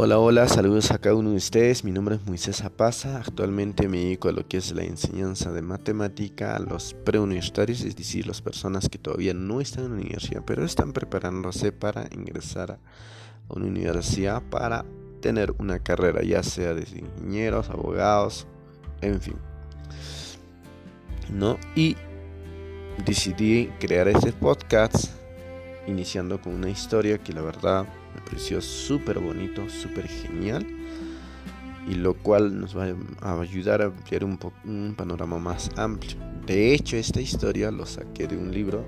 Hola, hola, saludos a cada uno de ustedes. Mi nombre es Moisés Apaza. Actualmente me dedico a lo que es la enseñanza de matemática a los preuniversitarios, es decir, las personas que todavía no están en la universidad, pero están preparándose para ingresar a una universidad para tener una carrera, ya sea de ingenieros, abogados, en fin. ¿No? Y decidí crear este podcast iniciando con una historia que la verdad me pareció súper bonito, súper genial y lo cual nos va a ayudar a ampliar un, un panorama más amplio. De hecho, esta historia lo saqué de un libro,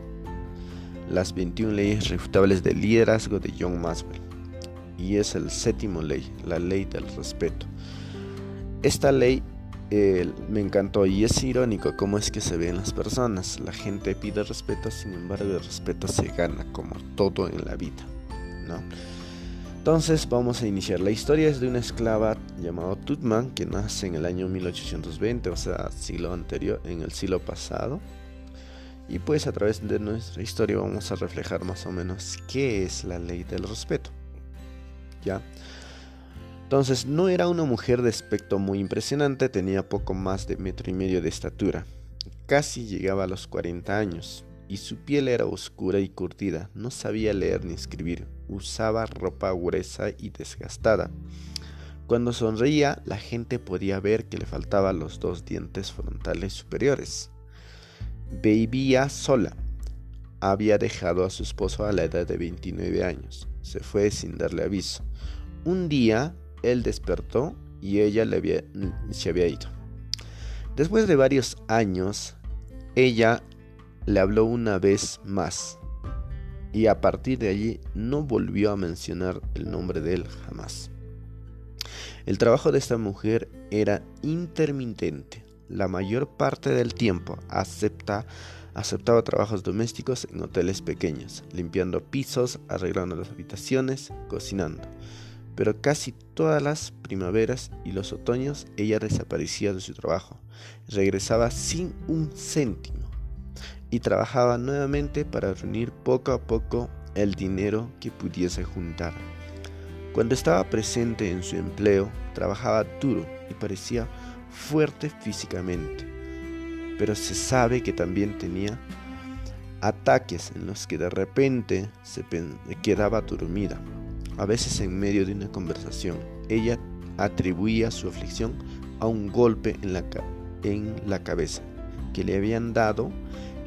Las 21 leyes refutables del liderazgo de John Maxwell, y es el séptimo ley, la ley del respeto. Esta ley me encantó y es irónico cómo es que se ven las personas. La gente pide respeto, sin embargo el respeto se gana como todo en la vida. ¿no? Entonces vamos a iniciar. La historia es de una esclava llamada Tutman que nace en el año 1820, o sea, siglo anterior, en el siglo pasado. Y pues a través de nuestra historia vamos a reflejar más o menos qué es la ley del respeto. ¿Ya? Entonces no era una mujer de aspecto muy impresionante, tenía poco más de metro y medio de estatura. Casi llegaba a los 40 años y su piel era oscura y curtida. No sabía leer ni escribir. Usaba ropa gruesa y desgastada. Cuando sonreía, la gente podía ver que le faltaban los dos dientes frontales superiores. Vivía sola. Había dejado a su esposo a la edad de 29 años. Se fue sin darle aviso. Un día él despertó y ella le se había ido. Después de varios años, ella le habló una vez más y a partir de allí no volvió a mencionar el nombre de él jamás. El trabajo de esta mujer era intermitente. La mayor parte del tiempo acepta, aceptaba trabajos domésticos en hoteles pequeños, limpiando pisos, arreglando las habitaciones, cocinando pero casi todas las primaveras y los otoños ella desaparecía de su trabajo, regresaba sin un céntimo y trabajaba nuevamente para reunir poco a poco el dinero que pudiese juntar. Cuando estaba presente en su empleo, trabajaba duro y parecía fuerte físicamente, pero se sabe que también tenía ataques en los que de repente se quedaba dormida a veces en medio de una conversación, ella atribuía su aflicción a un golpe en la, en la cabeza que le habían dado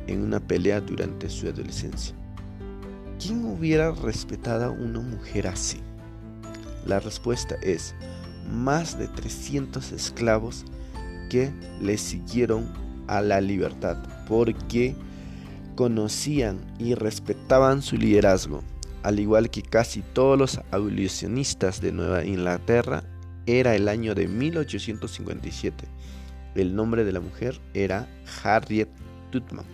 en una pelea durante su adolescencia. ¿Quién hubiera respetado a una mujer así? La respuesta es más de 300 esclavos que le siguieron a la libertad porque conocían y respetaban su liderazgo al igual que casi todos los abolicionistas de Nueva Inglaterra, era el año de 1857. El nombre de la mujer era Harriet Tubman.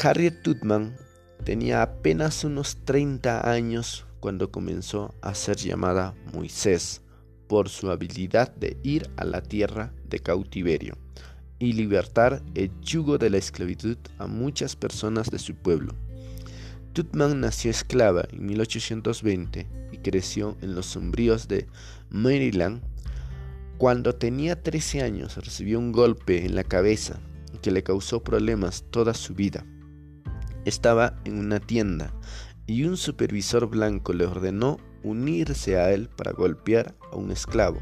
Harriet Tubman tenía apenas unos 30 años cuando comenzó a ser llamada Moisés por su habilidad de ir a la tierra de cautiverio y libertar el yugo de la esclavitud a muchas personas de su pueblo. Tutman nació esclava en 1820 y creció en los sombríos de Maryland. Cuando tenía 13 años recibió un golpe en la cabeza que le causó problemas toda su vida. Estaba en una tienda y un supervisor blanco le ordenó unirse a él para golpear a un esclavo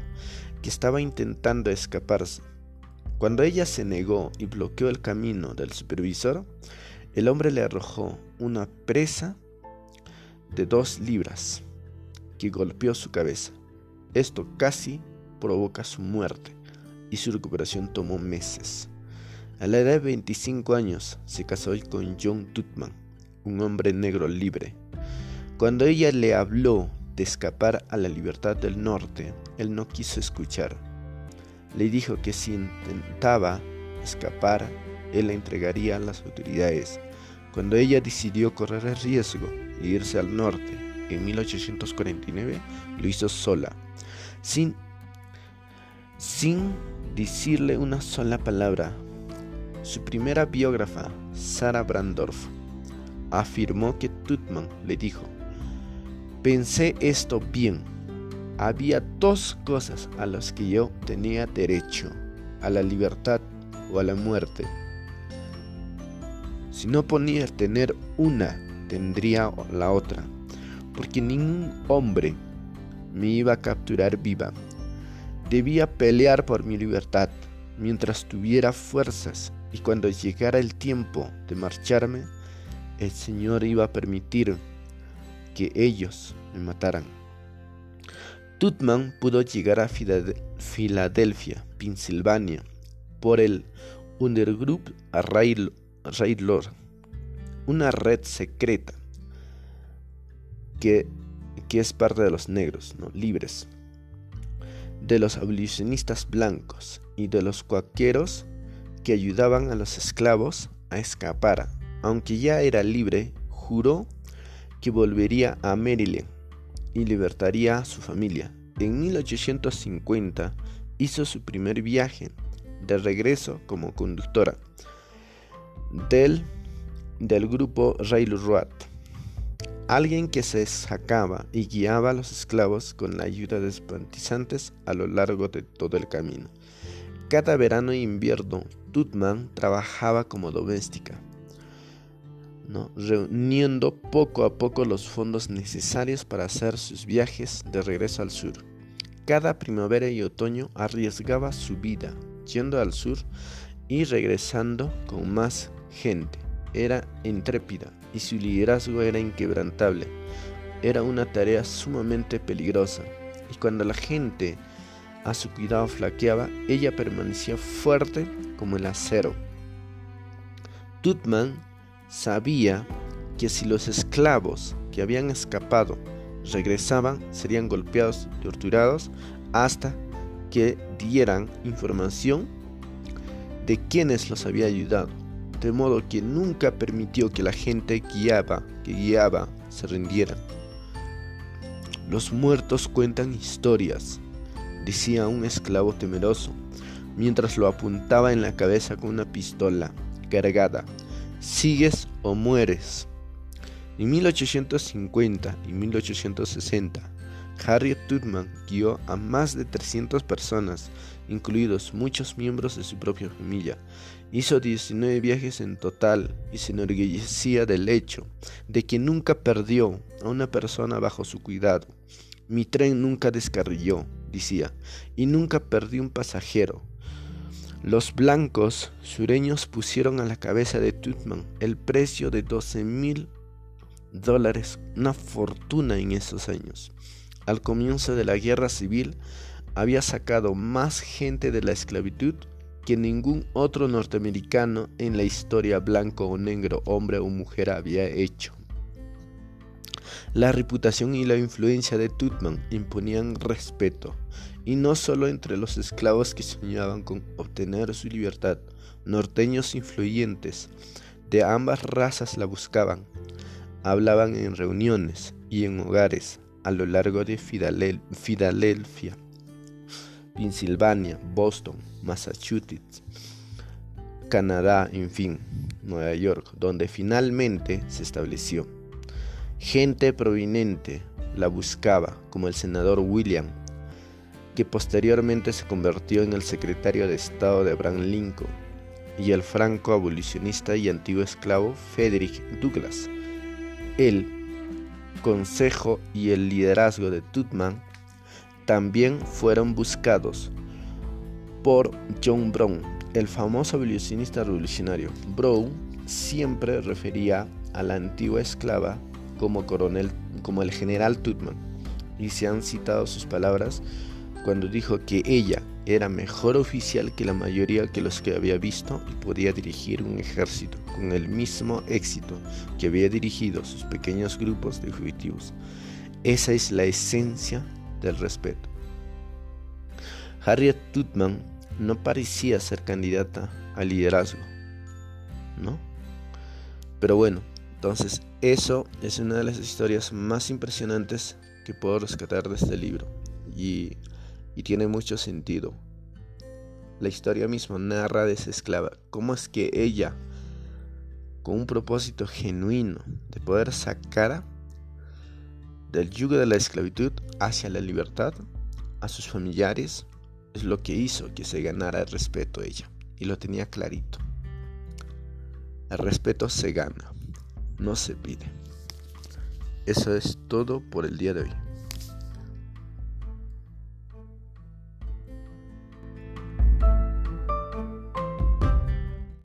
que estaba intentando escaparse. Cuando ella se negó y bloqueó el camino del supervisor, el hombre le arrojó una presa de dos libras que golpeó su cabeza. Esto casi provoca su muerte y su recuperación tomó meses. A la edad de 25 años se casó con John Tutman, un hombre negro libre. Cuando ella le habló de escapar a la libertad del norte, él no quiso escuchar. Le dijo que si intentaba escapar, él la entregaría a las autoridades. Cuando ella decidió correr el riesgo e irse al norte en 1849, lo hizo sola, sin, sin decirle una sola palabra. Su primera biógrafa, Sarah Brandorf, afirmó que Tutman le dijo, pensé esto bien, había dos cosas a las que yo tenía derecho, a la libertad o a la muerte. Si no ponía tener una, tendría la otra, porque ningún hombre me iba a capturar viva. Debía pelear por mi libertad mientras tuviera fuerzas y cuando llegara el tiempo de marcharme, el Señor iba a permitir que ellos me mataran. Tutman pudo llegar a Filadelfia, Pensilvania, por el Undergroup Railroad, una red secreta que, que, es parte de los negros, ¿no? libres, de los abolicionistas blancos y de los cuaqueros que ayudaban a los esclavos a escapar. Aunque ya era libre, juró que volvería a Maryland y libertaría a su familia. En 1850 hizo su primer viaje de regreso como conductora del, del grupo Railroad. Alguien que se sacaba y guiaba a los esclavos con la ayuda de espantizantes a lo largo de todo el camino. Cada verano e invierno, Tutman trabajaba como doméstica reuniendo poco a poco los fondos necesarios para hacer sus viajes de regreso al sur. Cada primavera y otoño arriesgaba su vida yendo al sur y regresando con más gente. Era intrépida y su liderazgo era inquebrantable. Era una tarea sumamente peligrosa y cuando la gente a su cuidado flaqueaba, ella permanecía fuerte como el acero. Tutman sabía que si los esclavos que habían escapado regresaban, serían golpeados y torturados hasta que dieran información de quienes los había ayudado, de modo que nunca permitió que la gente guiaba, que guiaba se rindieran. Los muertos cuentan historias, decía un esclavo temeroso, mientras lo apuntaba en la cabeza con una pistola cargada Sigues o mueres. En 1850 y 1860, Harriet Tubman guió a más de 300 personas, incluidos muchos miembros de su propia familia. Hizo 19 viajes en total y se enorgullecía del hecho de que nunca perdió a una persona bajo su cuidado. Mi tren nunca descarrilló, decía, y nunca perdí un pasajero. Los blancos sureños pusieron a la cabeza de Tutman el precio de 12 mil dólares, una fortuna en esos años. Al comienzo de la guerra civil había sacado más gente de la esclavitud que ningún otro norteamericano en la historia blanco o negro, hombre o mujer había hecho. La reputación y la influencia de Tutman imponían respeto, y no solo entre los esclavos que soñaban con obtener su libertad, norteños influyentes de ambas razas la buscaban, hablaban en reuniones y en hogares a lo largo de Filadelfia, Pensilvania, Boston, Massachusetts, Canadá, en fin, Nueva York, donde finalmente se estableció. Gente proveniente la buscaba, como el senador William, que posteriormente se convirtió en el secretario de Estado de Abraham Lincoln, y el franco abolicionista y antiguo esclavo Frederick Douglass. El consejo y el liderazgo de Tutman también fueron buscados por John Brown, el famoso abolicionista revolucionario. Brown siempre refería a la antigua esclava como coronel, como el general Tutman, y se han citado sus palabras cuando dijo que ella era mejor oficial que la mayoría que los que había visto y podía dirigir un ejército con el mismo éxito que había dirigido sus pequeños grupos de fugitivos. Esa es la esencia del respeto. Harriet Tutman no parecía ser candidata al liderazgo, ¿no? Pero bueno, entonces, eso es una de las historias más impresionantes que puedo rescatar de este libro. Y, tiene mucho sentido. La historia misma narra de esa esclava. ¿Cómo es que ella, con un propósito genuino de poder sacar del yugo de la esclavitud hacia la libertad a sus familiares, es lo que hizo que se ganara el respeto ella. Y lo tenía clarito. El respeto se gana no se pide. Eso es todo por el día de hoy.